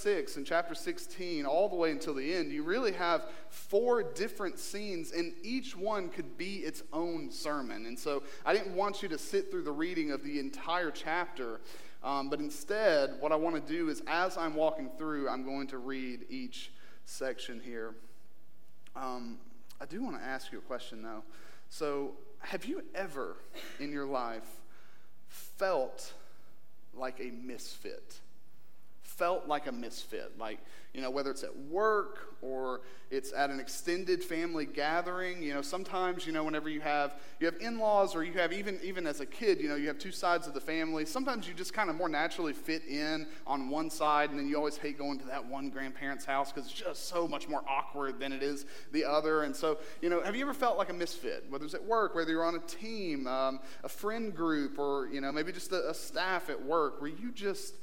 6 and chapter 16, all the way until the end, you really have four different scenes, and each one could be its own sermon. And so I didn't want you to sit through the reading of the entire chapter, um, but instead, what I want to do is as I'm walking through, I'm going to read each section here. Um, I do want to ask you a question, though. So, have you ever in your life felt like a misfit? Felt like a misfit? Like, you know, whether it's at work or it's at an extended family gathering. You know, sometimes, you know, whenever you have you have in-laws or you have even even as a kid, you know, you have two sides of the family. Sometimes you just kind of more naturally fit in on one side, and then you always hate going to that one grandparent's house because it's just so much more awkward than it is the other. And so, you know, have you ever felt like a misfit? Whether it's at work, whether you're on a team, um, a friend group, or you know, maybe just a, a staff at work where you just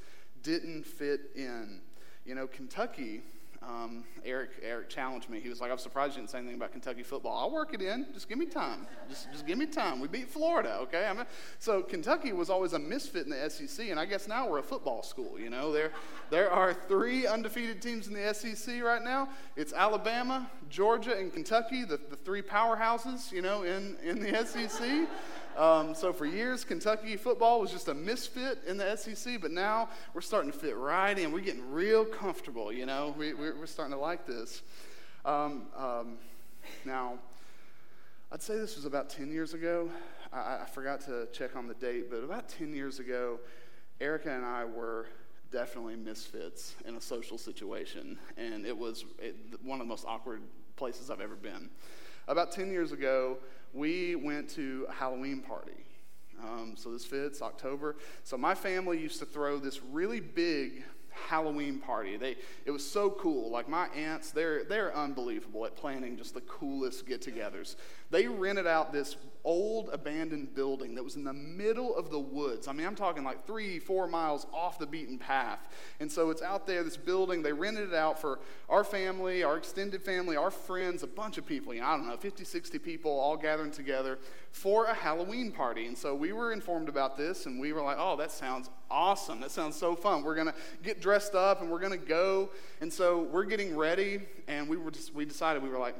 didn't fit in. You know, Kentucky, um, Eric, Eric challenged me. He was like, I'm surprised you didn't say anything about Kentucky football. I'll work it in. Just give me time. Just, just give me time. We beat Florida, okay? I so Kentucky was always a misfit in the SEC, and I guess now we're a football school, you know? There, there are three undefeated teams in the SEC right now. It's Alabama, Georgia, and Kentucky, the, the three powerhouses, you know, in, in the SEC. Um, so for years, Kentucky football was just a misfit in the SEC, but now we're starting to fit right in. We're getting real comfortable, you know. We, are starting to like this. Um, um, now, I'd say this was about 10 years ago. I, I forgot to check on the date, but about 10 years ago, Erica and I were definitely misfits in a social situation, and it was it, one of the most awkward places I've ever been. About 10 years ago, we went to a Halloween party. Um, so this fits October. So my family used to throw this really big Halloween party. They, it was so cool. Like my aunts, they're, they're unbelievable at planning just the coolest get togethers. They rented out this old abandoned building that was in the middle of the woods. I mean, I'm talking like three, four miles off the beaten path. And so it's out there, this building. They rented it out for our family, our extended family, our friends, a bunch of people. You know, I don't know, 50, 60 people all gathering together for a Halloween party. And so we were informed about this and we were like, oh, that sounds awesome. That sounds so fun. We're going to get dressed up and we're going to go. And so we're getting ready and we were just, we decided we were like,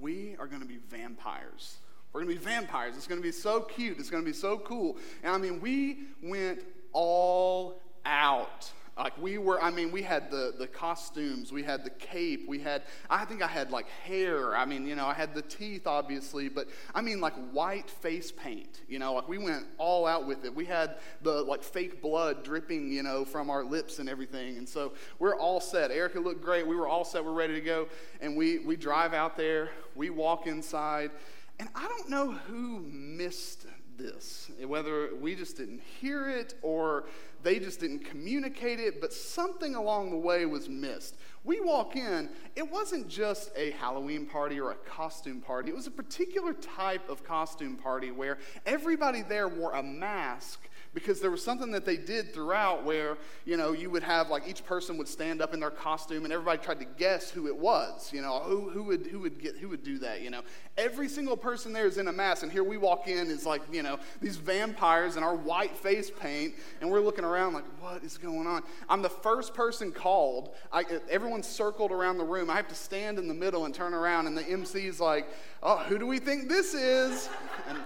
we are going to be vampires. We're going to be vampires. It's going to be so cute. It's going to be so cool. And I mean, we went all out. Like we were, I mean, we had the, the costumes, we had the cape, we had, I think I had like hair. I mean, you know, I had the teeth, obviously, but I mean, like white face paint, you know, like we went all out with it. We had the like fake blood dripping, you know, from our lips and everything. And so we're all set. Erica looked great. We were all set. We're ready to go. And we, we drive out there, we walk inside, and I don't know who missed this, whether we just didn't hear it or they just didn't communicate it, but something along the way was missed. We walk in, it wasn't just a Halloween party or a costume party, it was a particular type of costume party where everybody there wore a mask because there was something that they did throughout where you know you would have like each person would stand up in their costume and everybody tried to guess who it was you know who, who would who would get who would do that you know. Every single person there is in a mask and here we walk in is like you know these vampires in our white face paint and we're looking around like what is going on? I'm the first person called. I, everyone's circled around the room. I have to stand in the middle and turn around and the mc's like oh who do we think this is? And i'm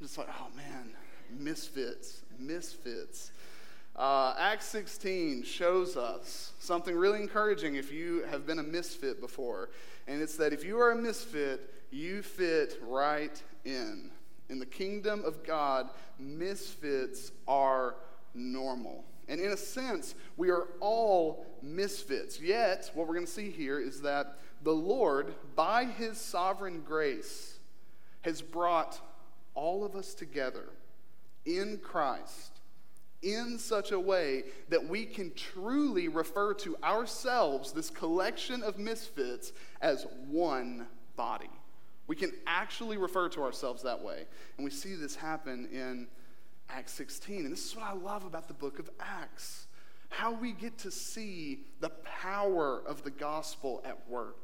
just like oh man misfits, misfits. Uh, Acts 16 shows us something really encouraging if you have been a misfit before. And it's that if you are a misfit, you fit right in. In the kingdom of God, misfits are normal. And in a sense, we are all misfits. Yet, what we're going to see here is that the Lord, by his sovereign grace, has brought all of us together in Christ in such a way that we can truly refer to ourselves, this collection of misfits, as one body. We can actually refer to ourselves that way. And we see this happen in Acts 16. And this is what I love about the book of Acts how we get to see the power of the gospel at work.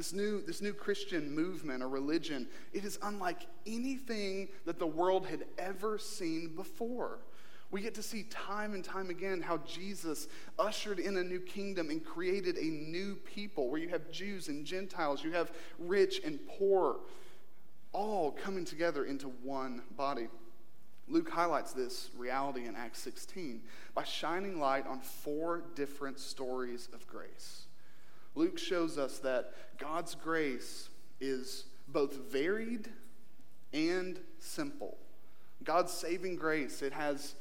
This new, this new Christian movement or religion, it is unlike anything that the world had ever seen before. We get to see time and time again how Jesus ushered in a new kingdom and created a new people where you have Jews and Gentiles, you have rich and poor, all coming together into one body. Luke highlights this reality in Acts 16 by shining light on four different stories of grace. Luke shows us that God's grace is both varied and simple. God's saving grace, it has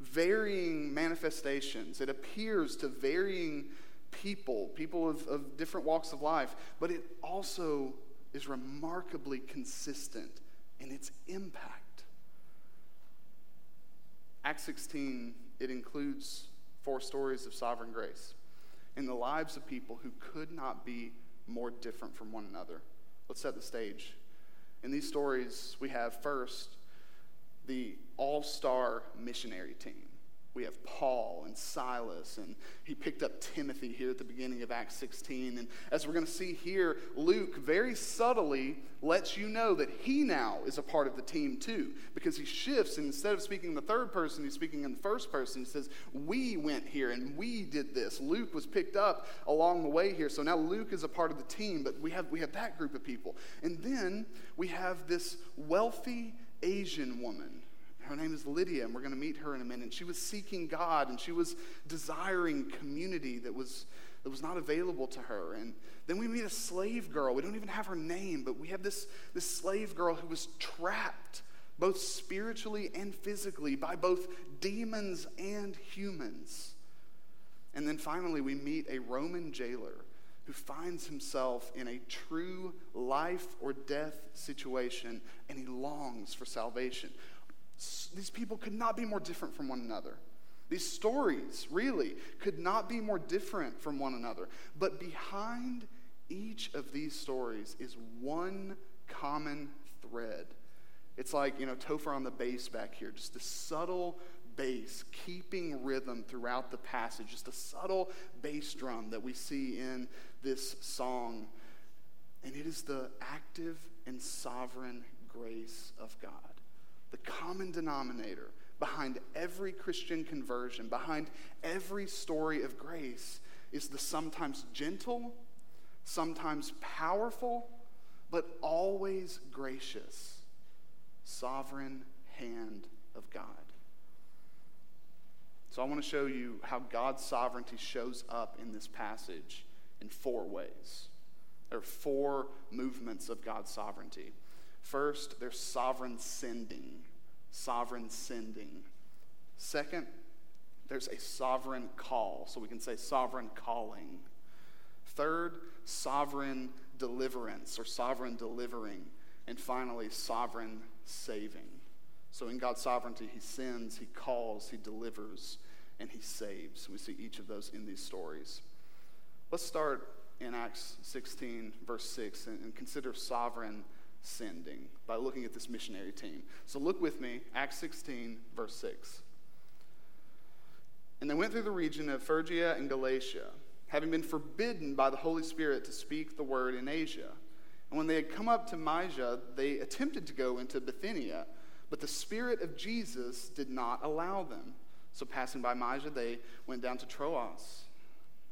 varying manifestations. It appears to varying people, people of, of different walks of life, but it also is remarkably consistent in its impact. Act 16, it includes four stories of sovereign grace in the lives of people who could not be more different from one another. Let's set the stage. In these stories, we have first the all star missionary team. We have Paul and Silas, and he picked up Timothy here at the beginning of Acts 16. And as we're going to see here, Luke very subtly lets you know that he now is a part of the team too, because he shifts, and instead of speaking in the third person, he's speaking in the first person. He says, We went here and we did this. Luke was picked up along the way here. So now Luke is a part of the team, but we have, we have that group of people. And then we have this wealthy Asian woman her name is Lydia, and we're going to meet her in a minute. She was seeking God, and she was desiring community that was, that was not available to her. And then we meet a slave girl. We don't even have her name, but we have this, this slave girl who was trapped, both spiritually and physically, by both demons and humans. And then finally, we meet a Roman jailer who finds himself in a true life or death situation and he longs for salvation. These people could not be more different from one another. These stories, really, could not be more different from one another. But behind each of these stories is one common thread. It's like, you know, Topher on the bass back here, just a subtle bass keeping rhythm throughout the passage, just a subtle bass drum that we see in this song. And it is the active and sovereign grace of God the common denominator behind every Christian conversion, behind every story of grace, is the sometimes gentle, sometimes powerful, but always gracious, sovereign hand of God. So I want to show you how God's sovereignty shows up in this passage in four ways. There are four movements of God's sovereignty. First, there's sovereign sending. Sovereign sending. Second, there's a sovereign call. So we can say sovereign calling. Third, sovereign deliverance or sovereign delivering. And finally, sovereign saving. So in God's sovereignty, He sends, He calls, He delivers, and He saves. We see each of those in these stories. Let's start in Acts 16, verse 6, and, and consider sovereign sending by looking at this missionary team. So look with me, Acts 16, verse 6. And they went through the region of Phrygia and Galatia, having been forbidden by the Holy Spirit to speak the word in Asia. And when they had come up to Mysia, they attempted to go into Bithynia, but the Spirit of Jesus did not allow them. So passing by Mysia, they went down to Troas.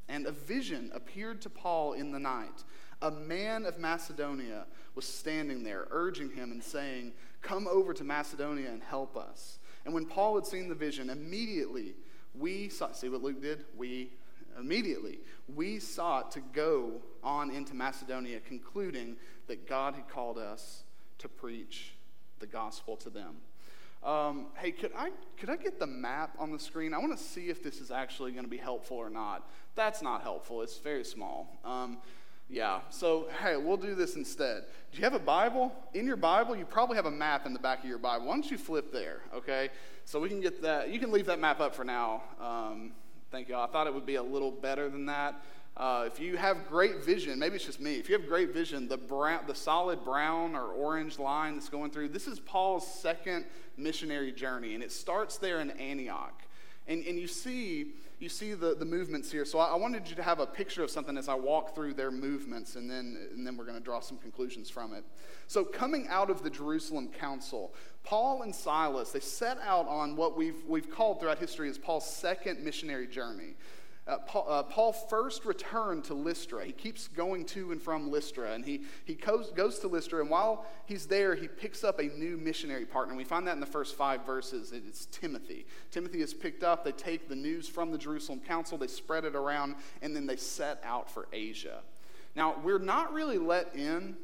And a vision appeared to Paul in the night a man of Macedonia was standing there, urging him and saying, Come over to Macedonia and help us. And when Paul had seen the vision, immediately we sought, see what Luke did? We, immediately, we sought to go on into Macedonia, concluding that God had called us to preach the gospel to them. Um, hey, could I, could I get the map on the screen? I want to see if this is actually going to be helpful or not. That's not helpful, it's very small. Um, yeah, so hey, we'll do this instead. Do you have a Bible? In your Bible, you probably have a map in the back of your Bible. Why don't you flip there, okay? So we can get that. You can leave that map up for now. Um, thank you. I thought it would be a little better than that. Uh, if you have great vision, maybe it's just me. If you have great vision, the brown, the solid brown or orange line that's going through, this is Paul's second missionary journey, and it starts there in Antioch. And, and you see you see the, the movements here. So I, I wanted you to have a picture of something as I walk through their movements, and then, and then we're going to draw some conclusions from it. So, coming out of the Jerusalem Council, Paul and Silas, they set out on what we've, we've called throughout history as Paul's second missionary journey. Uh, Paul, uh, Paul, first returned to Lystra. He keeps going to and from Lystra, and he, he goes, goes to Lystra, and while he's there, he picks up a new missionary partner. We find that in the first five verses. It's Timothy. Timothy is picked up. They take the news from the Jerusalem Council, they spread it around, and then they set out for Asia. Now, we're not really let in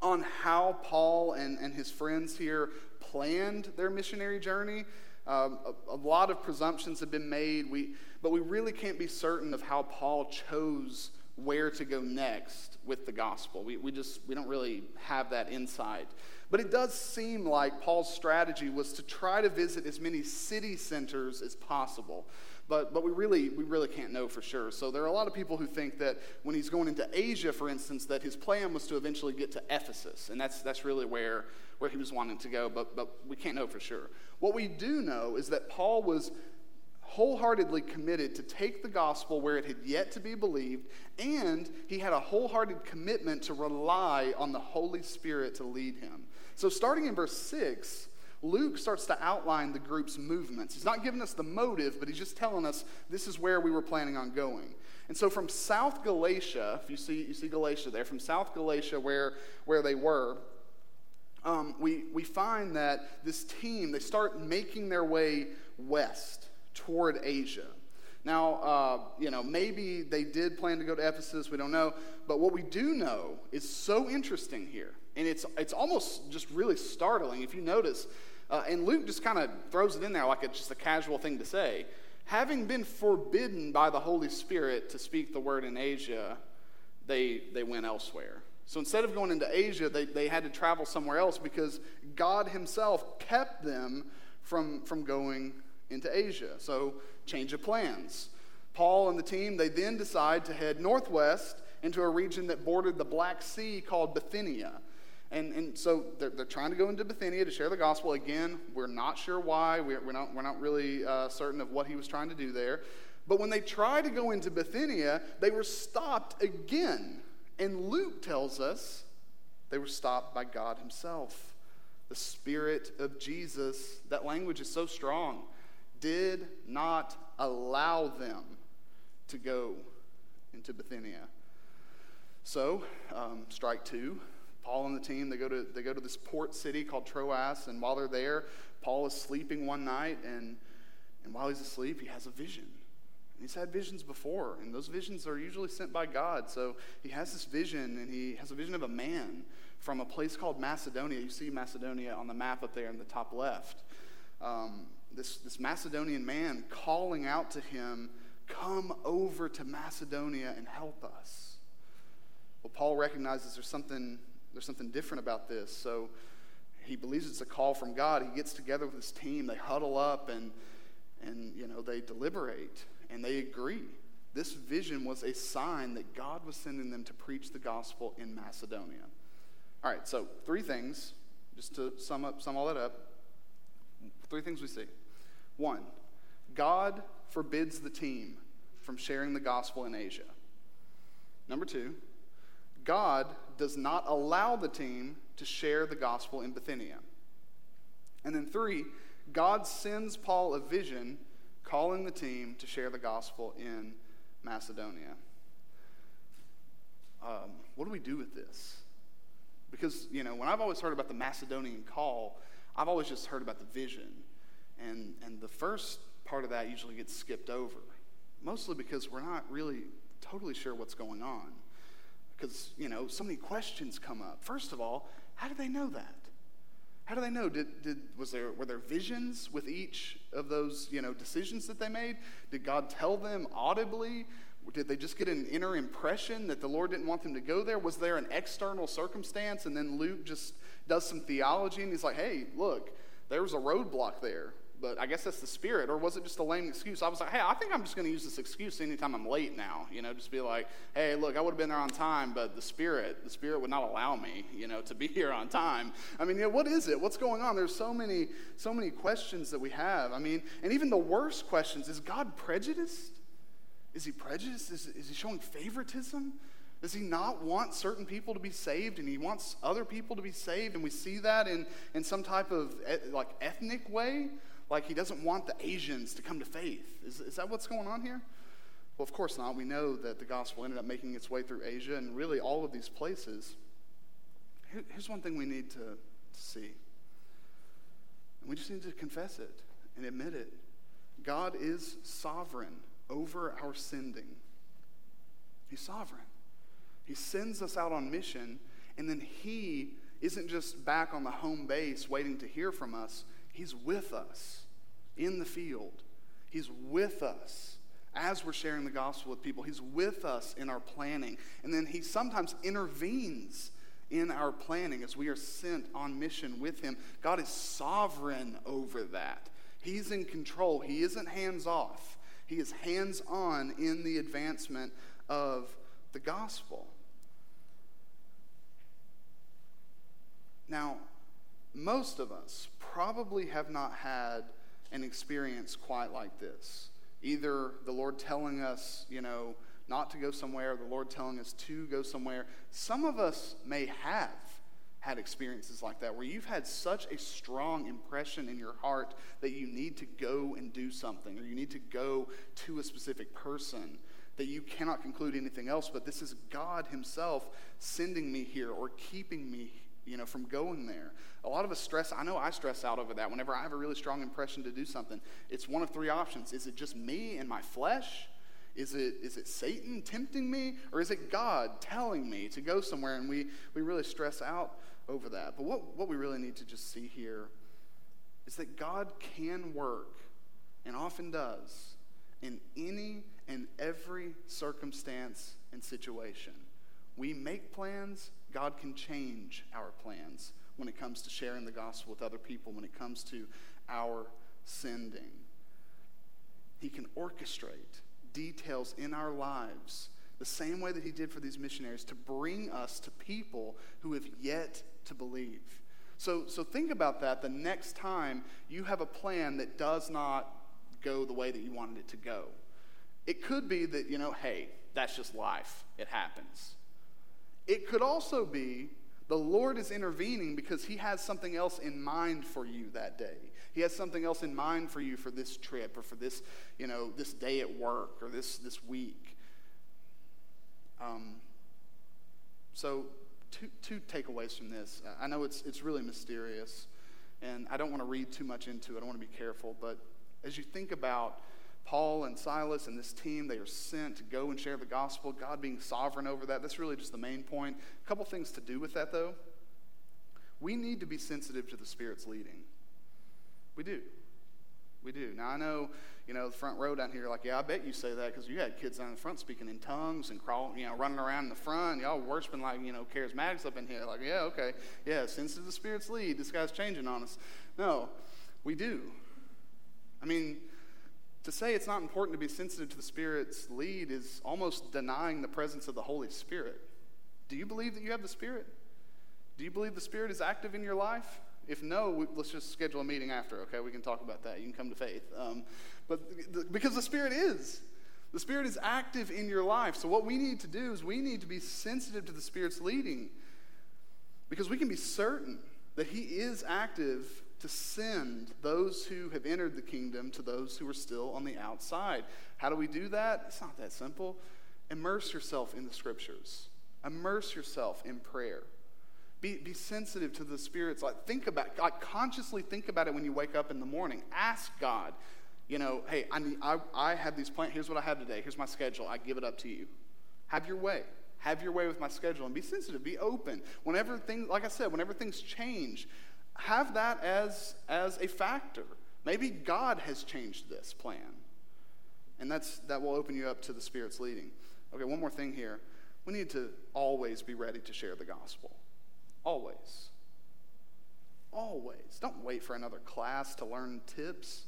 on how Paul and, and his friends here planned their missionary journey. Um, a, a, lot of presumptions have been made, we, but we really can't be certain of how Paul chose where to go next with the gospel. We, we just we don't really have that insight. But it does seem like Paul's strategy was to try to visit as many city centers as possible. But, but we, really, we really can't know for sure. So there are a lot of people who think that when he's going into Asia, for instance, that his plan was to eventually get to Ephesus. And that's, that's really where, where he was wanting to go, but, but we can't know for sure. What we do know is that Paul was wholeheartedly committed to take the gospel where it had yet to be believed, and he had a wholehearted commitment to rely on the Holy Spirit to lead him. So, starting in verse 6, Luke starts to outline the group's movements. He's not giving us the motive, but he's just telling us this is where we were planning on going. And so from South Galatia, if you see, you see Galatia there, from South Galatia where, where they were, um, we, we find that this team, they start making their way west toward Asia. Now, uh, you know, maybe they did plan to go to Ephesus, we don't know. But what we do know is so interesting here, and it's, it's almost just really startling if you notice uh, and Luke just kind of throws it in there like it's just a casual thing to say. Having been forbidden by the Holy Spirit to speak the word in Asia, they, they went elsewhere. So instead of going into Asia, they, they had to travel somewhere else because God Himself kept them from, from going into Asia. So, change of plans. Paul and the team, they then decide to head northwest into a region that bordered the Black Sea called Bithynia. And, and so they're, they're trying to go into Bithynia to share the gospel. Again, we're not sure why. We're, we're, not, we're not really uh, certain of what he was trying to do there. But when they tried to go into Bithynia, they were stopped again. And Luke tells us they were stopped by God himself. The Spirit of Jesus, that language is so strong, did not allow them to go into Bithynia. So, um, strike two Paul and the team, they go to, they go to this port city called Troas, and while they're there, Paul is sleeping one night, and, and while he's asleep, he has a vision. And he's had visions before, and those visions are usually sent by God. So he has this vision, and he has a vision of a man from a place called Macedonia. You see Macedonia on the map up there in the top left. Um, this, this Macedonian man calling out to him, Come over to Macedonia and help us. Well, Paul recognizes there's something there's something different about this. So he believes it's a call from God. He gets together with his team. They huddle up and, and you know, they deliberate and they agree. This vision was a sign that God was sending them to preach the gospel in Macedonia. All right, so three things, just to sum up, sum all that up. Three things we see. One, God forbids the team from sharing the gospel in Asia. Number two, God does not allow the team to share the gospel in Bithynia. And then three, God sends Paul a vision calling the team to share the gospel in Macedonia. Um, what do we do with this? Because, you know, when I've always heard about the Macedonian call, I've always just heard about the vision. And, and the first part of that usually gets skipped over, mostly because we're not really totally sure what's going on because, you know, so many questions come up. First of all, how do they know that? How do they know? Did, did, was there, were there visions with each of those, you know, decisions that they made? Did God tell them audibly? Did they just get an inner impression that the Lord didn't want them to go there? Was there an external circumstance? And then Luke just does some theology and he's like, hey, look, there was a roadblock there but I guess that's the spirit. Or was it just a lame excuse? I was like, hey, I think I'm just going to use this excuse anytime I'm late now. You know, just be like, hey, look, I would have been there on time, but the spirit, the spirit would not allow me, you know, to be here on time. I mean, you know, what is it? What's going on? There's so many, so many questions that we have. I mean, and even the worst questions is God prejudiced? Is he prejudiced? Is, is he showing favoritism? Does he not want certain people to be saved and he wants other people to be saved? And we see that in, in some type of like ethnic way? Like he doesn't want the Asians to come to faith. Is, is that what's going on here? Well, of course not. We know that the gospel ended up making its way through Asia and really all of these places. Here, here's one thing we need to, to see. And we just need to confess it and admit it. God is sovereign over our sending. He's sovereign. He sends us out on mission, and then He isn't just back on the home base waiting to hear from us. He's with us in the field. He's with us as we're sharing the gospel with people. He's with us in our planning. And then He sometimes intervenes in our planning as we are sent on mission with Him. God is sovereign over that. He's in control. He isn't hands off, He is hands on in the advancement of the gospel. Now, most of us probably have not had an experience quite like this. Either the Lord telling us, you know, not to go somewhere, the Lord telling us to go somewhere. Some of us may have had experiences like that where you've had such a strong impression in your heart that you need to go and do something or you need to go to a specific person that you cannot conclude anything else but this is God himself sending me here or keeping me you know, from going there. A lot of us stress, I know I stress out over that whenever I have a really strong impression to do something. It's one of three options. Is it just me and my flesh? Is it, is it Satan tempting me? Or is it God telling me to go somewhere? And we, we really stress out over that. But what, what we really need to just see here is that God can work, and often does, in any and every circumstance and situation. We make plans, God can change our plans when it comes to sharing the gospel with other people, when it comes to our sending. He can orchestrate details in our lives the same way that he did for these missionaries to bring us to people who have yet to believe. So, so think about that the next time you have a plan that does not go the way that you wanted it to go. It could be that, you know, hey, that's just life. It happens. It could also be the Lord is intervening because He has something else in mind for you that day. He has something else in mind for you for this trip or for this, you know, this day at work or this, this week. Um, so, two, two takeaways from this. I know it's, it's really mysterious, and I don't want to read too much into it. I want to be careful. But as you think about Paul and Silas and this team, they are sent to go and share the gospel, God being sovereign over that. That's really just the main point. A couple things to do with that, though. We need to be sensitive to the Spirit's leading. We do. We do. Now, I know, you know, the front row down here, like, yeah, I bet you say that because you had kids down the front speaking in tongues and crawling, you know, running around in the front. Y'all worshiping like, you know, charismatics up in here. Like, yeah, okay. Yeah, sensitive to the Spirit's lead. This guy's changing on us. No, we do. I mean, to say it's not important to be sensitive to the Spirit's lead is almost denying the presence of the Holy Spirit. Do you believe that you have the Spirit? Do you believe the Spirit is active in your life? If no, we, let's just schedule a meeting after, okay? We can talk about that. You can come to faith. Um, but the, because the Spirit is. The Spirit is active in your life. So, what we need to do is we need to be sensitive to the Spirit's leading because we can be certain that He is active to send those who have entered the kingdom to those who are still on the outside. How do we do that? It's not that simple. Immerse yourself in the scriptures, immerse yourself in prayer. Be, be sensitive to the spirits. Like think about, like consciously think about it when you wake up in the morning. Ask God, you know, hey, I, need, I, I have these plans. Here's what I have today. Here's my schedule. I give it up to you. Have your way. Have your way with my schedule and be sensitive. Be open. Whenever things, like I said, whenever things change, have that as, as a factor. Maybe God has changed this plan. And that's, that will open you up to the Spirit's leading. Okay, one more thing here. We need to always be ready to share the gospel. Always. Always. Don't wait for another class to learn tips.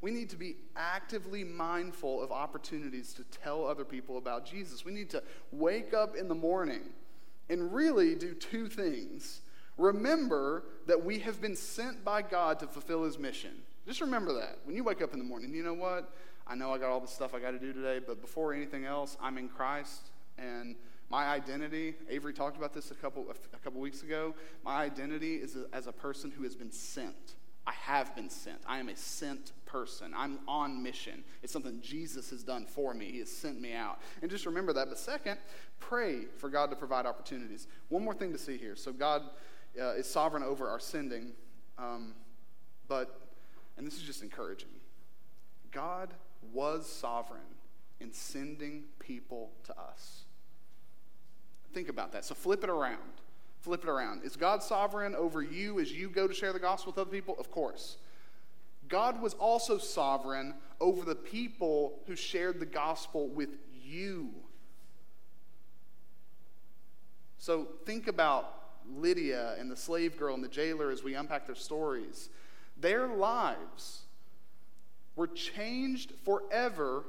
We need to be actively mindful of opportunities to tell other people about Jesus. We need to wake up in the morning and really do two things Remember that we have been sent by God to fulfill his mission. Just remember that. When you wake up in the morning, you know what? I know I got all the stuff I got to do today, but before anything else, I'm in Christ. And my identity, Avery talked about this a couple, a couple weeks ago. My identity is as a person who has been sent. I have been sent. I am a sent person. I'm on mission. It's something Jesus has done for me. He has sent me out. And just remember that. But second, pray for God to provide opportunities. One more thing to see here. So, God uh, is sovereign over our sending. Um, but, and this is just encouraging, God was sovereign in sending people to us. Think about that. So, flip it around. Flip it around. Is God sovereign over you as you go to share the gospel with other people? Of course. God was also sovereign over the people who shared the gospel with you. So think about Lydia and the slave girl and the jailer as we unpack their stories. Their lives were changed forever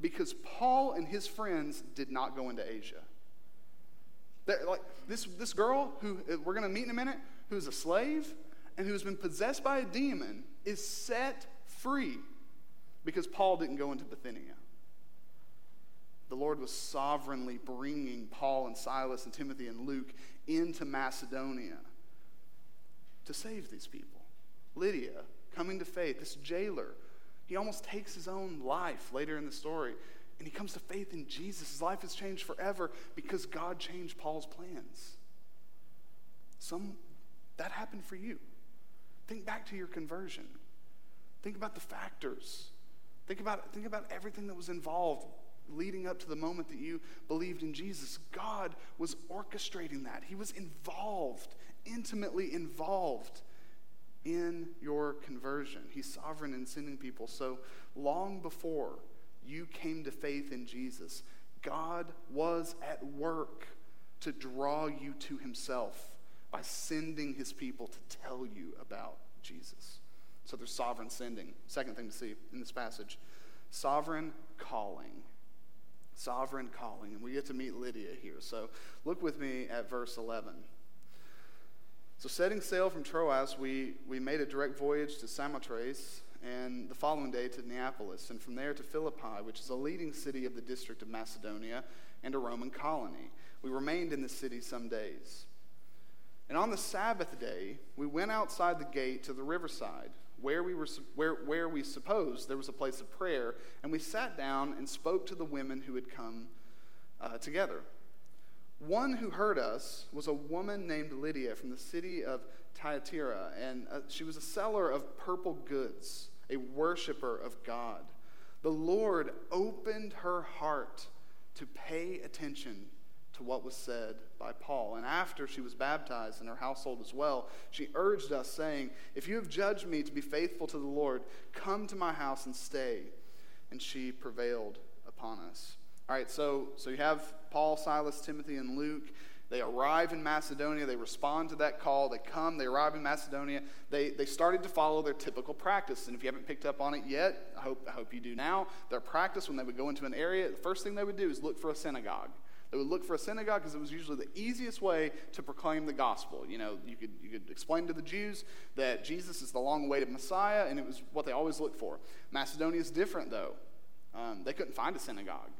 because Paul and his friends did not go into Asia. Like this, this girl who uh, we're going to meet in a minute, who's a slave and who's been possessed by a demon, is set free because Paul didn't go into Bithynia. The Lord was sovereignly bringing Paul and Silas and Timothy and Luke into Macedonia to save these people. Lydia, coming to faith, this jailer, he almost takes his own life later in the story and he comes to faith in Jesus. His life has changed forever because God changed Paul's plans. Some that happened for you. Think back to your conversion. Think about the factors. Think about, think about everything that was involved leading up to the moment that you believed in Jesus. God was orchestrating that. He was involved, intimately involved in your conversion. He's sovereign in sending people. So long before you came to faith in Jesus, God was at work to draw you to himself by sending his people to tell you about Jesus. So there's sovereign sending. Second thing to see in this passage sovereign calling. Sovereign calling. And we get to meet Lydia here. So look with me at verse 11. So, setting sail from Troas, we, we made a direct voyage to Samothrace and the following day to Neapolis, and from there to Philippi, which is a leading city of the district of Macedonia and a Roman colony. We remained in the city some days. And on the Sabbath day, we went outside the gate to the riverside, where we, were, where, where we supposed there was a place of prayer, and we sat down and spoke to the women who had come uh, together. One who heard us was a woman named Lydia from the city of Thyatira, and uh, she was a seller of purple goods, a worshiper of God. The Lord opened her heart to pay attention to what was said by Paul. And after she was baptized and her household as well, she urged us, saying, If you have judged me to be faithful to the Lord, come to my house and stay. And she prevailed upon us. All right, so, so you have Paul, Silas, Timothy, and Luke. They arrive in Macedonia. They respond to that call. They come. They arrive in Macedonia. They, they started to follow their typical practice. And if you haven't picked up on it yet, I hope, I hope you do now. Their practice when they would go into an area, the first thing they would do is look for a synagogue. They would look for a synagogue because it was usually the easiest way to proclaim the gospel. You know, you could, you could explain to the Jews that Jesus is the long awaited Messiah, and it was what they always looked for. Macedonia is different, though. Um, they couldn't find a synagogue.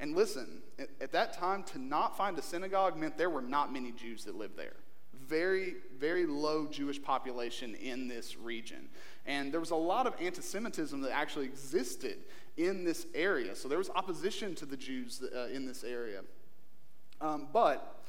And listen, at, at that time, to not find a synagogue meant there were not many Jews that lived there. Very, very low Jewish population in this region. And there was a lot of anti Semitism that actually existed in this area. So there was opposition to the Jews uh, in this area. Um, but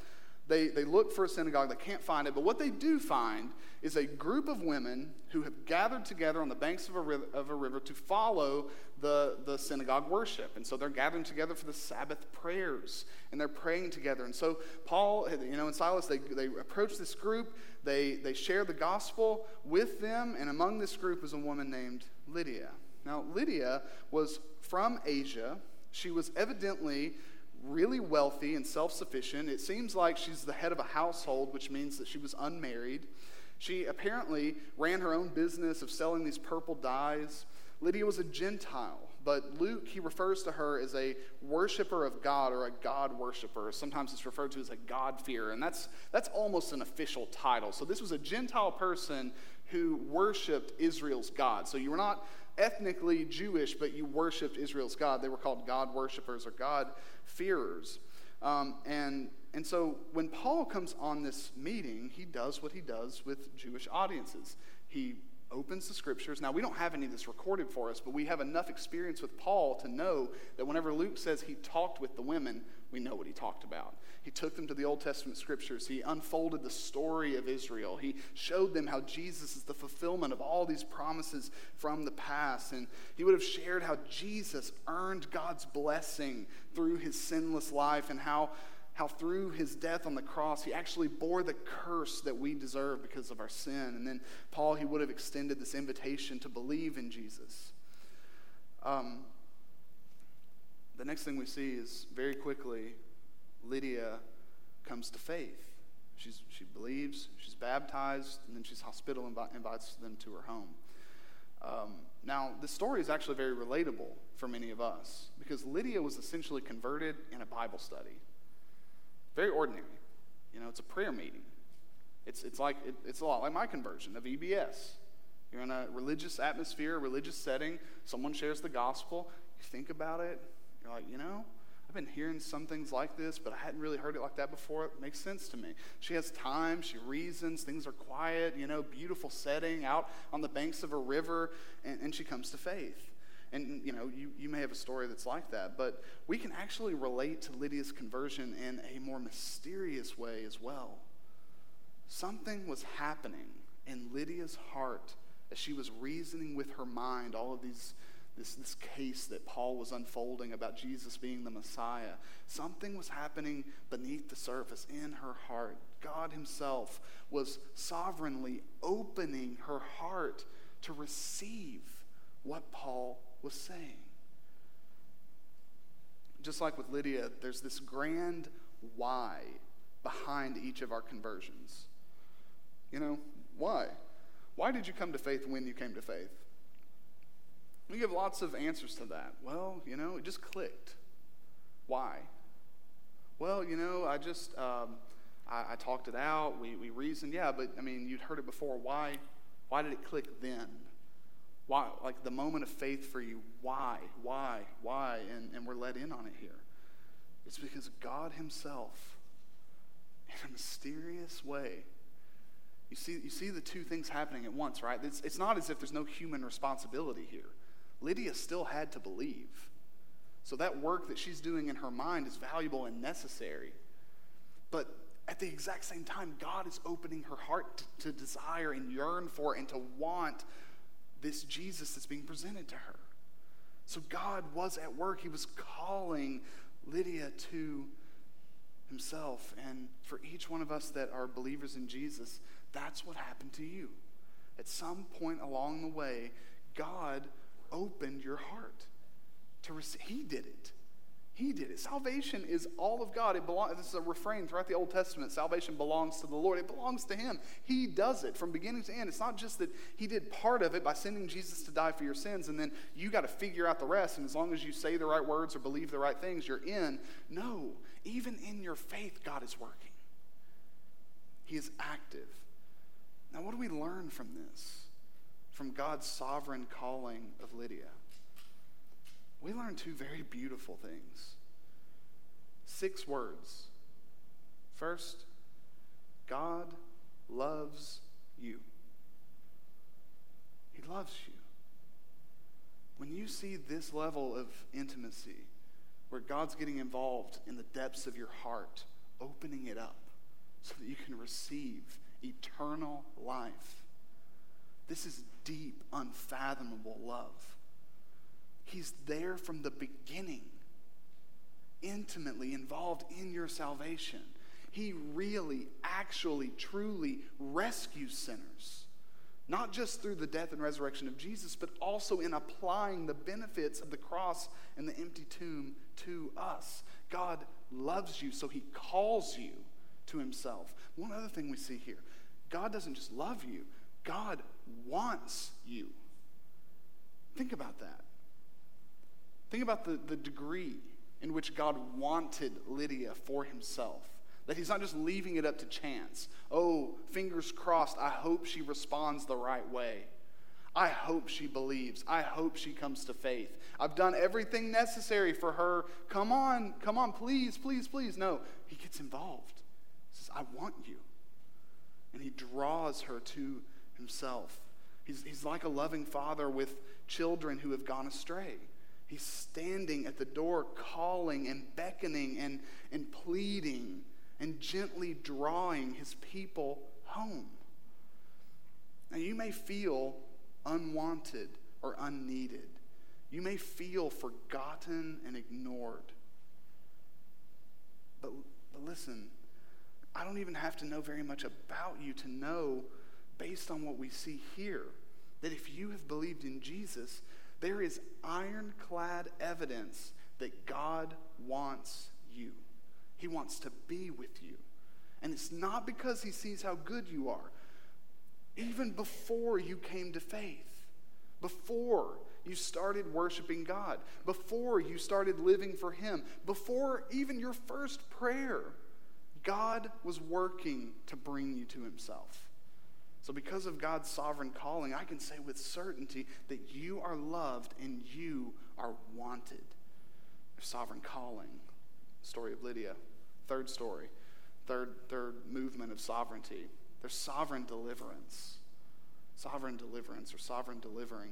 they, they look for a synagogue, they can't find it, but what they do find is a group of women who have gathered together on the banks of a, river, of a river to follow the, the synagogue worship. And so they're gathering together for the Sabbath prayers, and they're praying together. And so Paul, you know, and Silas, they, they approach this group, they, they share the gospel with them, and among this group is a woman named Lydia. Now, Lydia was from Asia. She was evidently really wealthy and self sufficient. It seems like she's the head of a household, which means that she was unmarried. She apparently ran her own business of selling these purple dyes. Lydia was a Gentile, but Luke, he refers to her as a worshiper of God or a God worshiper. Sometimes it's referred to as a God-fearer, and that's, that's almost an official title. So this was a Gentile person who worshiped Israel's God. So you were not ethnically Jewish, but you worshiped Israel's God. They were called God worshippers or God fearers. Um, and, and so when Paul comes on this meeting, he does what he does with Jewish audiences. He opens the scriptures. Now, we don't have any of this recorded for us, but we have enough experience with Paul to know that whenever Luke says he talked with the women, we know what he talked about. He took them to the Old Testament scriptures. He unfolded the story of Israel. He showed them how Jesus is the fulfillment of all these promises from the past. And he would have shared how Jesus earned God's blessing through his sinless life and how how through his death on the cross, he actually bore the curse that we deserve because of our sin. And then Paul, he would have extended this invitation to believe in Jesus. Um, the next thing we see is very quickly, Lydia comes to faith. She's, she believes, she's baptized, and then she's hospitable and invites them to her home. Um, now, this story is actually very relatable for many of us because Lydia was essentially converted in a Bible study. Very ordinary. You know, it's a prayer meeting. It's, it's, like, it, it's a lot like my conversion of EBS. You're in a religious atmosphere, a religious setting. Someone shares the gospel. You think about it. You're like, you know, I've been hearing some things like this, but I hadn't really heard it like that before. It makes sense to me. She has time, she reasons, things are quiet, you know, beautiful setting out on the banks of a river, and, and she comes to faith. And, you know, you, you may have a story that's like that, but we can actually relate to Lydia's conversion in a more mysterious way as well. Something was happening in Lydia's heart as she was reasoning with her mind all of these this, this case that Paul was unfolding about Jesus being the Messiah. Something was happening beneath the surface in her heart. God Himself was sovereignly opening her heart to receive what Paul was saying. Just like with Lydia, there's this grand why behind each of our conversions. You know, why? Why did you come to faith when you came to faith? We give lots of answers to that. Well, you know, it just clicked. Why? Well, you know, I just, um, I, I, talked it out. We, we reasoned. Yeah, but I mean, you'd heard it before. Why, why did it click then? Why, like the moment of faith for you, why, why, why? And, and we're let in on it here. It's because God Himself, in a mysterious way, you see, you see the two things happening at once, right? It's, it's not as if there's no human responsibility here. Lydia still had to believe. So that work that she's doing in her mind is valuable and necessary. But at the exact same time, God is opening her heart to, to desire and yearn for and to want this Jesus that's being presented to her. So God was at work. He was calling Lydia to himself. And for each one of us that are believers in Jesus, that's what happened to you. At some point along the way, God opened your heart to receive. He did it. He did it. Salvation is all of God. It belongs. This is a refrain throughout the Old Testament. Salvation belongs to the Lord. It belongs to Him. He does it from beginning to end. It's not just that He did part of it by sending Jesus to die for your sins, and then you got to figure out the rest. And as long as you say the right words or believe the right things, you're in. No, even in your faith, God is working. He is active. Now, what do we learn from this? From God's sovereign calling of Lydia? we learn two very beautiful things. Six words. First, God loves you. He loves you. When you see this level of intimacy, where God's getting involved in the depths of your heart, opening it up so that you can receive eternal life, this is deep, unfathomable love. He's there from the beginning, intimately involved in your salvation. He really, actually, truly rescues sinners. Not just through the death and resurrection of Jesus, but also in applying the benefits of the cross and the empty tomb to us. God loves you, so he calls you to himself. One other thing we see here God doesn't just love you, God wants you. Think about that. Think about the, the degree in which God wanted Lydia for himself. That he's not just leaving it up to chance. Oh, fingers crossed, I hope she responds the right way. I hope she believes. I hope she comes to faith. I've done everything necessary for her. Come on, come on, please, please, please. No, he gets involved. He says, I want you. And he draws her to himself. He's, he's like a loving father with children who have gone astray. He's standing at the door, calling and beckoning and, and pleading and gently drawing his people home. Now, you may feel unwanted or unneeded. You may feel forgotten and ignored. But, but listen, I don't even have to know very much about you to know, based on what we see here, that if you have believed in Jesus, there is ironclad evidence that God wants you. He wants to be with you. And it's not because he sees how good you are. Even before you came to faith, before you started worshiping God, before you started living for Him, before even your first prayer, God was working to bring you to Himself. So, because of God's sovereign calling, I can say with certainty that you are loved and you are wanted. Sovereign calling. Story of Lydia. Third story. Third, third movement of sovereignty. There's sovereign deliverance. Sovereign deliverance or sovereign delivering.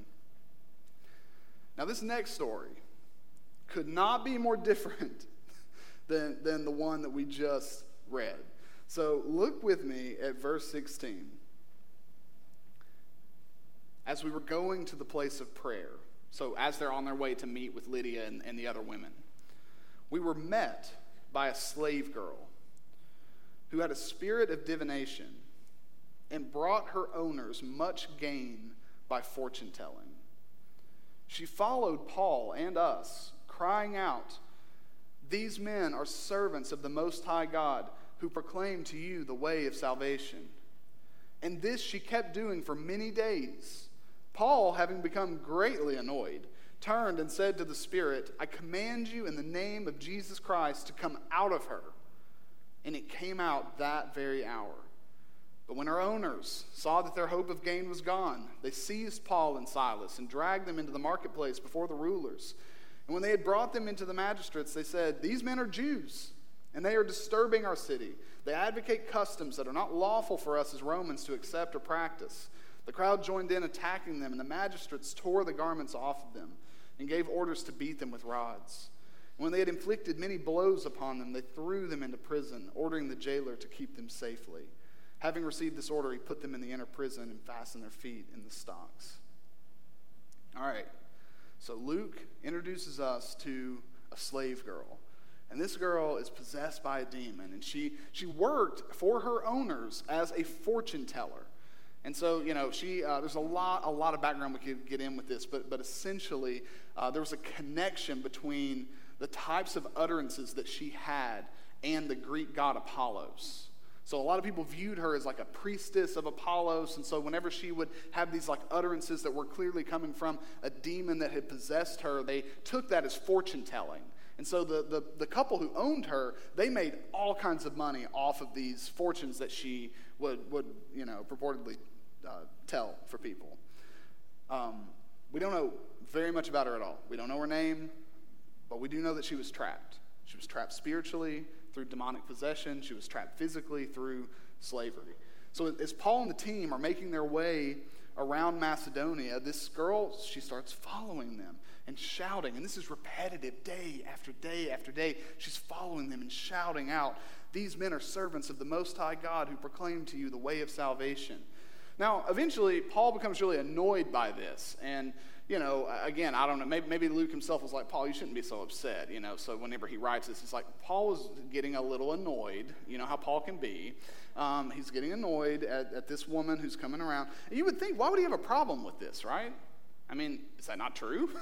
Now, this next story could not be more different than, than the one that we just read. So, look with me at verse 16. As we were going to the place of prayer, so as they're on their way to meet with Lydia and, and the other women, we were met by a slave girl who had a spirit of divination and brought her owners much gain by fortune telling. She followed Paul and us, crying out, These men are servants of the Most High God who proclaim to you the way of salvation. And this she kept doing for many days. Paul, having become greatly annoyed, turned and said to the Spirit, I command you in the name of Jesus Christ to come out of her. And it came out that very hour. But when her owners saw that their hope of gain was gone, they seized Paul and Silas and dragged them into the marketplace before the rulers. And when they had brought them into the magistrates, they said, These men are Jews, and they are disturbing our city. They advocate customs that are not lawful for us as Romans to accept or practice. The crowd joined in, attacking them, and the magistrates tore the garments off of them and gave orders to beat them with rods. When they had inflicted many blows upon them, they threw them into prison, ordering the jailer to keep them safely. Having received this order, he put them in the inner prison and fastened their feet in the stocks. All right, so Luke introduces us to a slave girl. And this girl is possessed by a demon, and she, she worked for her owners as a fortune teller. And so, you know, she, uh, there's a lot, a lot of background we could get in with this, but, but essentially, uh, there was a connection between the types of utterances that she had and the Greek god Apollos. So a lot of people viewed her as like a priestess of Apollos, and so whenever she would have these like utterances that were clearly coming from a demon that had possessed her, they took that as fortune telling. And so the, the, the couple who owned her, they made all kinds of money off of these fortunes that she would, would you know, purportedly uh, tell for people. Um, we don't know very much about her at all. We don't know her name, but we do know that she was trapped. She was trapped spiritually through demonic possession, she was trapped physically through slavery. So as Paul and the team are making their way around Macedonia, this girl, she starts following them and shouting. And this is repetitive day after day after day. She's following them and shouting out, These men are servants of the Most High God who proclaim to you the way of salvation. Now, eventually, Paul becomes really annoyed by this. And, you know, again, I don't know, maybe, maybe Luke himself was like, Paul, you shouldn't be so upset, you know. So whenever he writes this, it's like Paul is getting a little annoyed. You know how Paul can be. Um, he's getting annoyed at, at this woman who's coming around. And you would think, why would he have a problem with this, right? I mean, is that not true?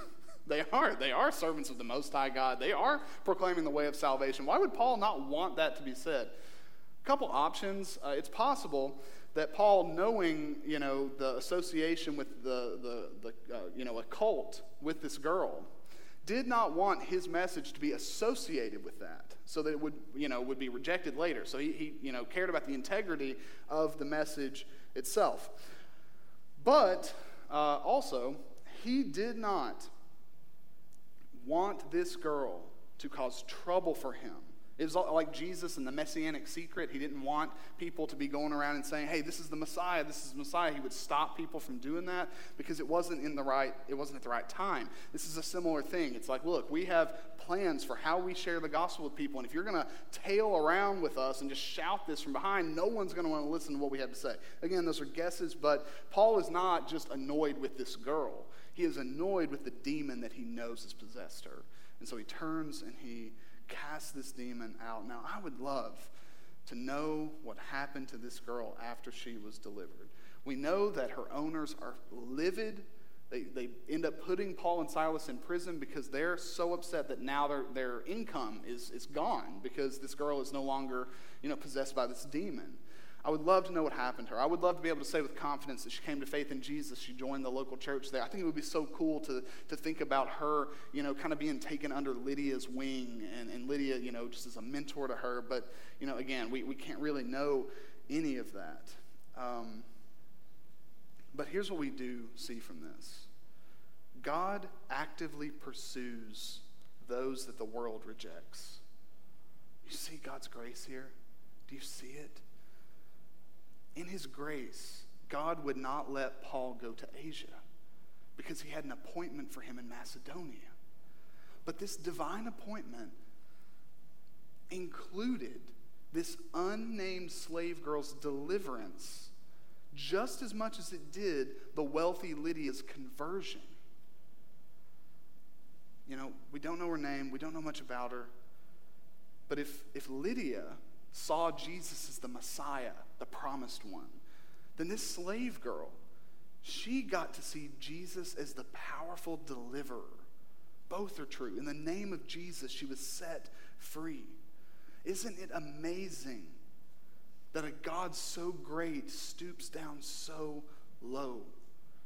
They are. They are servants of the Most High God. They are proclaiming the way of salvation. Why would Paul not want that to be said? A couple options. Uh, it's possible that Paul, knowing, you know, the association with the, the, the uh, you know, a cult with this girl, did not want his message to be associated with that so that it would, you know, would be rejected later. So he, he you know, cared about the integrity of the message itself. But uh, also, he did not want this girl to cause trouble for him. It was like Jesus and the messianic secret. He didn't want people to be going around and saying, "Hey, this is the Messiah. This is the Messiah." He would stop people from doing that because it wasn't in the right. It wasn't at the right time. This is a similar thing. It's like, look, we have plans for how we share the gospel with people, and if you're going to tail around with us and just shout this from behind, no one's going to want to listen to what we have to say. Again, those are guesses, but Paul is not just annoyed with this girl. He is annoyed with the demon that he knows has possessed her, and so he turns and he casts this demon out. Now, I would love to know what happened to this girl after she was delivered. We know that her owners are livid. They, they end up putting Paul and Silas in prison because they're so upset that now their, their income is, is gone because this girl is no longer you know, possessed by this demon. I would love to know what happened to her. I would love to be able to say with confidence that she came to faith in Jesus. She joined the local church there. I think it would be so cool to, to think about her, you know, kind of being taken under Lydia's wing and, and Lydia, you know, just as a mentor to her. But, you know, again, we, we can't really know any of that. Um, but here's what we do see from this God actively pursues those that the world rejects. You see God's grace here? Do you see it? In his grace, God would not let Paul go to Asia because he had an appointment for him in Macedonia. But this divine appointment included this unnamed slave girl's deliverance just as much as it did the wealthy Lydia's conversion. You know, we don't know her name, we don't know much about her. But if, if Lydia saw Jesus as the Messiah, the promised one, then this slave girl, she got to see Jesus as the powerful deliverer. Both are true. In the name of Jesus, she was set free. Isn't it amazing that a God so great stoops down so low?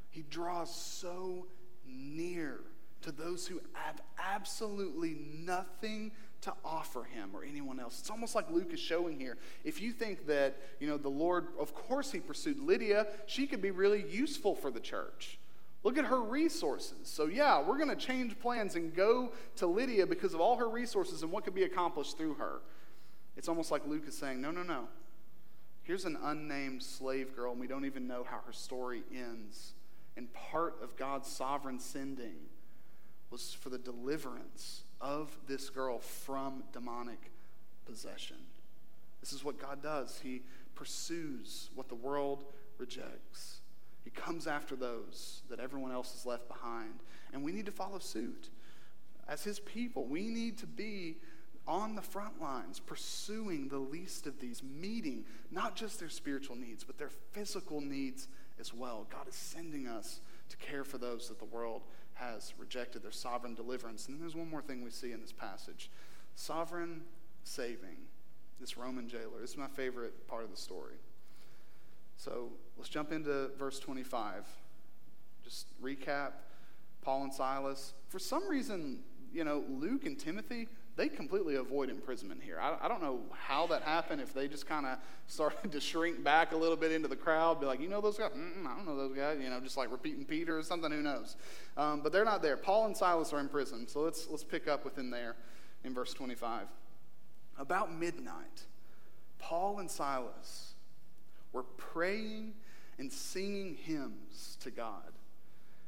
He draws so near to those who have absolutely nothing to offer him or anyone else. It's almost like Luke is showing here. If you think that, you know, the Lord, of course, he pursued Lydia, she could be really useful for the church. Look at her resources. So, yeah, we're going to change plans and go to Lydia because of all her resources and what could be accomplished through her. It's almost like Luke is saying, no, no, no. Here's an unnamed slave girl, and we don't even know how her story ends. And part of God's sovereign sending was for the deliverance of this girl from demonic possession. This is what God does. He pursues what the world rejects. He comes after those that everyone else has left behind. And we need to follow suit. As his people, we need to be on the front lines, pursuing the least of these, meeting not just their spiritual needs, but their physical needs as well. God is sending us to care for those that the world has rejected their sovereign deliverance. And there's one more thing we see in this passage sovereign saving. This Roman jailer. This is my favorite part of the story. So let's jump into verse 25. Just recap Paul and Silas. For some reason, you know, Luke and Timothy, they completely avoid imprisonment here. I, I don't know how that happened, if they just kind of started to shrink back a little bit into the crowd, be like, you know those guys? Mm-mm, I don't know those guys. You know, just like repeating Peter or something, who knows? Um, but they're not there. Paul and Silas are in prison. So let's, let's pick up within there in verse 25. About midnight, Paul and Silas were praying and singing hymns to God,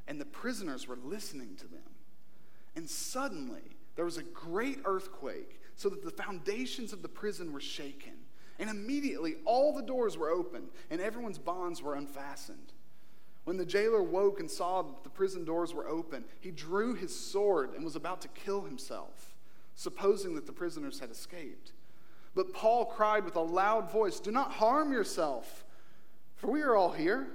and the prisoners were listening to them. And suddenly, there was a great earthquake, so that the foundations of the prison were shaken. And immediately all the doors were opened, and everyone's bonds were unfastened. When the jailer woke and saw that the prison doors were open, he drew his sword and was about to kill himself, supposing that the prisoners had escaped. But Paul cried with a loud voice, Do not harm yourself, for we are all here.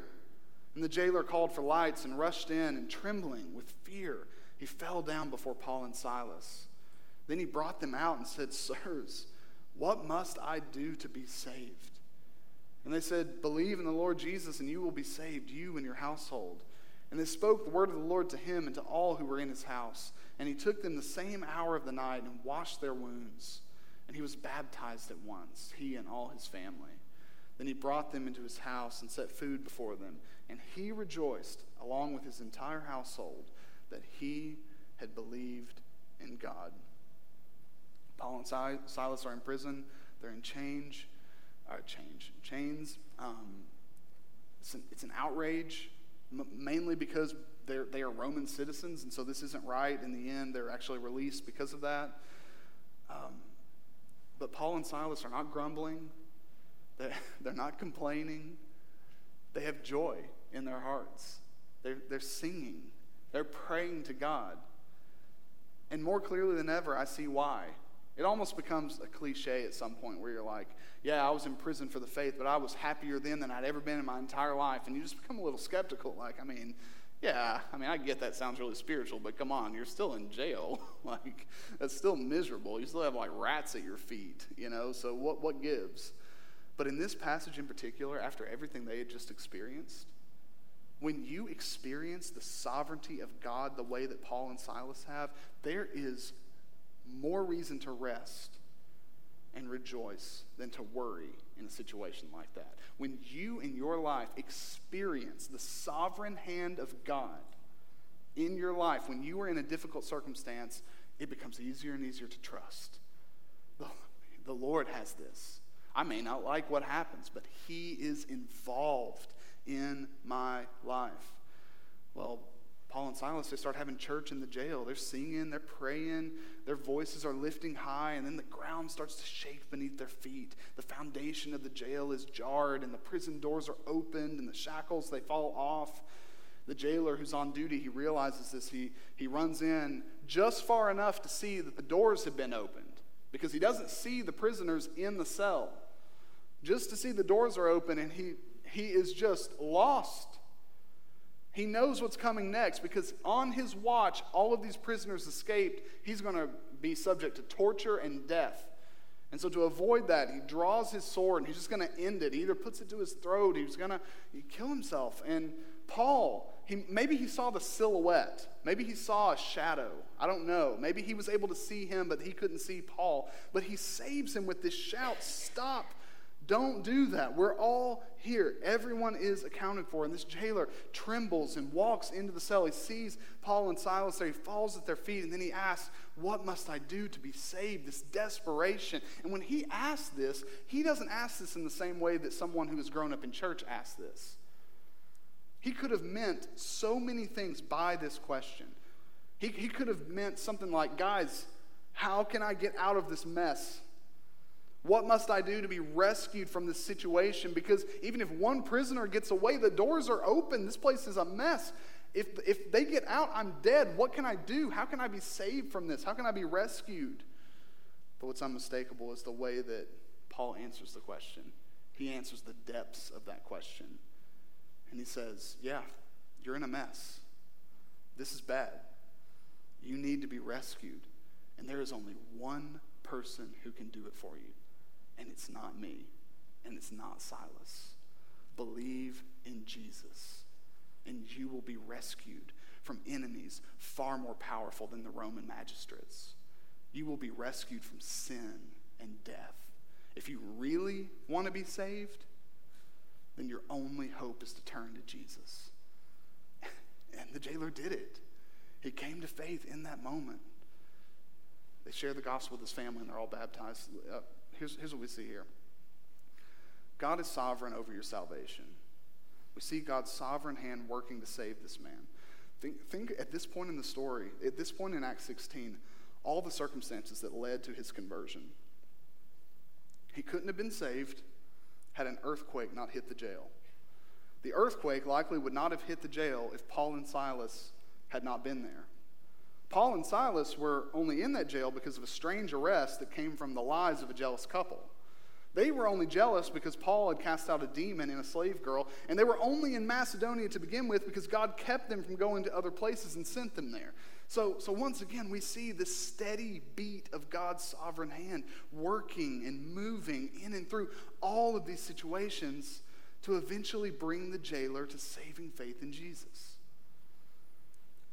And the jailer called for lights and rushed in, and trembling with fear, he fell down before Paul and Silas. Then he brought them out and said, Sirs, what must I do to be saved? And they said, Believe in the Lord Jesus, and you will be saved, you and your household. And they spoke the word of the Lord to him and to all who were in his house. And he took them the same hour of the night and washed their wounds. And he was baptized at once, he and all his family. Then he brought them into his house and set food before them. And he rejoiced, along with his entire household, that he had believed in God. Paul and Silas are in prison. They're in change, uh, change, chains. Um, it's, an, it's an outrage, m- mainly because they're, they are Roman citizens, and so this isn't right. In the end, they're actually released because of that. Um, but Paul and Silas are not grumbling. They're, they're not complaining. They have joy in their hearts. They're, they're singing. They're praying to God. And more clearly than ever, I see why. It almost becomes a cliche at some point where you're like, yeah, I was in prison for the faith, but I was happier then than I'd ever been in my entire life. And you just become a little skeptical. Like, I mean, yeah, I mean, I get that sounds really spiritual, but come on, you're still in jail. like, that's still miserable. You still have like rats at your feet, you know? So what, what gives? But in this passage in particular, after everything they had just experienced, when you experience the sovereignty of God the way that Paul and Silas have, there is more reason to rest and rejoice than to worry in a situation like that. When you in your life experience the sovereign hand of God in your life, when you are in a difficult circumstance, it becomes easier and easier to trust. The, Lord has this. I may not like what happens, but He is involved in my life. Well, Paul and Silas, they start having church in the jail. They're singing, they're praying, their voices are lifting high, and then the ground starts to shake beneath their feet. The foundation of the jail is jarred, and the prison doors are opened, and the shackles, they fall off. The jailer who's on duty, he realizes this. He, he runs in just far enough to see that the doors have been opened because he doesn't see the prisoners in the cell just to see the doors are open and he, he is just lost. He knows what's coming next because on his watch, all of these prisoners escaped. He's going to be subject to torture and death. And so, to avoid that, he draws his sword and he's just going to end it. He either puts it to his throat, he's going to kill himself. And Paul, he, maybe he saw the silhouette. Maybe he saw a shadow. I don't know. Maybe he was able to see him, but he couldn't see Paul. But he saves him with this shout Stop don't do that. We're all here. Everyone is accounted for. And this jailer trembles and walks into the cell. He sees Paul and Silas there. He falls at their feet and then he asks, What must I do to be saved? This desperation. And when he asks this, he doesn't ask this in the same way that someone who has grown up in church asks this. He could have meant so many things by this question. He, he could have meant something like, Guys, how can I get out of this mess? What must I do to be rescued from this situation? Because even if one prisoner gets away, the doors are open. This place is a mess. If, if they get out, I'm dead. What can I do? How can I be saved from this? How can I be rescued? But what's unmistakable is the way that Paul answers the question. He answers the depths of that question. And he says, Yeah, you're in a mess. This is bad. You need to be rescued. And there is only one person who can do it for you and it's not me, and it's not Silas. Believe in Jesus, and you will be rescued from enemies far more powerful than the Roman magistrates. You will be rescued from sin and death. If you really want to be saved, then your only hope is to turn to Jesus. And the jailer did it. He came to faith in that moment. They share the gospel with his family and they're all baptized. Uh, Here's, here's what we see here God is sovereign over your salvation. We see God's sovereign hand working to save this man. Think, think at this point in the story, at this point in Acts 16, all the circumstances that led to his conversion. He couldn't have been saved had an earthquake not hit the jail. The earthquake likely would not have hit the jail if Paul and Silas had not been there. Paul and Silas were only in that jail because of a strange arrest that came from the lies of a jealous couple. They were only jealous because Paul had cast out a demon in a slave girl, and they were only in Macedonia to begin with because God kept them from going to other places and sent them there. So, so once again, we see the steady beat of God's sovereign hand working and moving in and through all of these situations to eventually bring the jailer to saving faith in Jesus.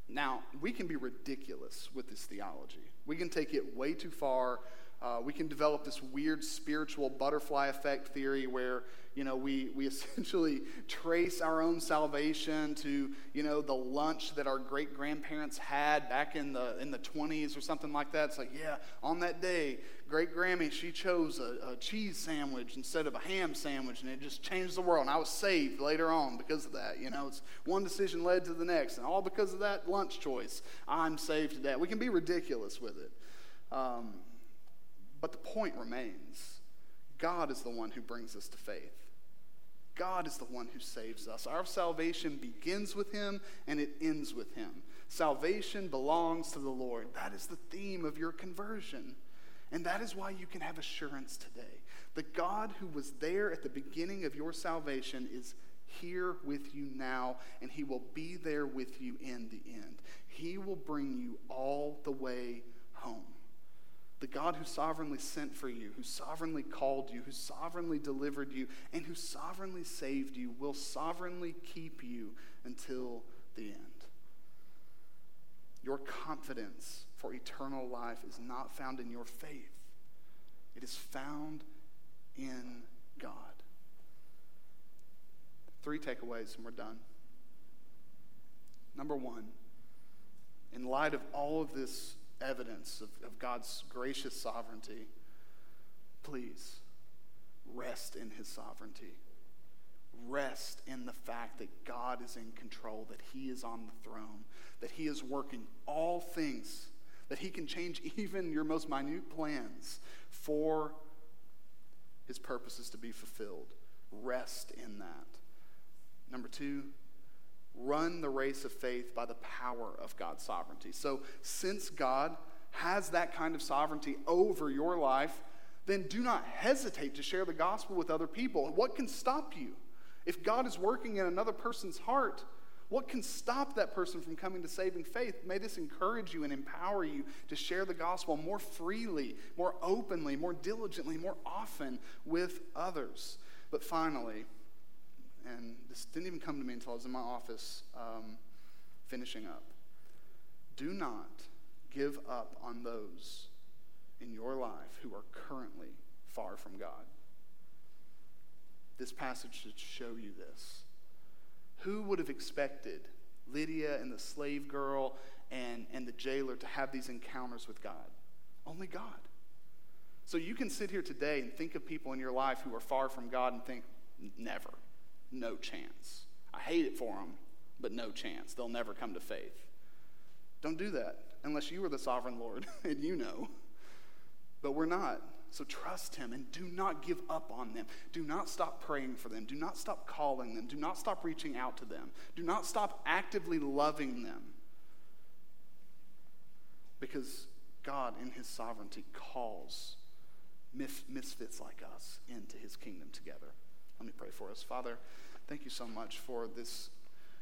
Now, we can be ridiculous with this theology. We can take it way too far. Uh, we can develop this weird spiritual butterfly effect theory where you know we, we essentially trace our own salvation to you know the lunch that our great grandparents had back in the in the 20s or something like that it's like yeah on that day great grammy she chose a, a cheese sandwich instead of a ham sandwich and it just changed the world and i was saved later on because of that you know it's one decision led to the next and all because of that lunch choice i'm saved today we can be ridiculous with it um, but the point remains God is the one who brings us to faith. God is the one who saves us. Our salvation begins with Him and it ends with Him. Salvation belongs to the Lord. That is the theme of your conversion. And that is why you can have assurance today. The God who was there at the beginning of your salvation is here with you now, and He will be there with you in the end. He will bring you all the way home. The God who sovereignly sent for you, who sovereignly called you, who sovereignly delivered you, and who sovereignly saved you will sovereignly keep you until the end. Your confidence for eternal life is not found in your faith, it is found in God. Three takeaways, and we're done. Number one, in light of all of this evidence of, of God's gracious sovereignty, please rest in his sovereignty. Rest in the fact that God is in control, that he is on the throne, that he is working all things, that he can change even your most minute plans for his purposes to be fulfilled. Rest in that. Number two, run the race of faith by the power of God's sovereignty. So, since God has that kind of sovereignty over your life, then do not hesitate to share the gospel with other people. What can stop you? If God is working in another person's heart, what can stop that person from coming to saving faith? May this encourage you and empower you to share the gospel more freely, more openly, more diligently, more often with others. But finally, and this didn't even come to me until I was in my office um, finishing up. Do not give up on those in your life who are currently far from God. This passage should show you this. Who would have expected Lydia and the slave girl and, and the jailer to have these encounters with God? Only God. So you can sit here today and think of people in your life who are far from God and think, never no chance. I hate it for them, but no chance. They'll never come to faith. Don't do that unless you are the sovereign Lord and you know. But we're not. So trust Him and do not give up on them. Do not stop praying for them. Do not stop calling them. Do not stop reaching out to them. Do not stop actively loving them. Because God, in His sovereignty, calls misfits like us into His kingdom together. Let me pray for us. Father, thank you so much for this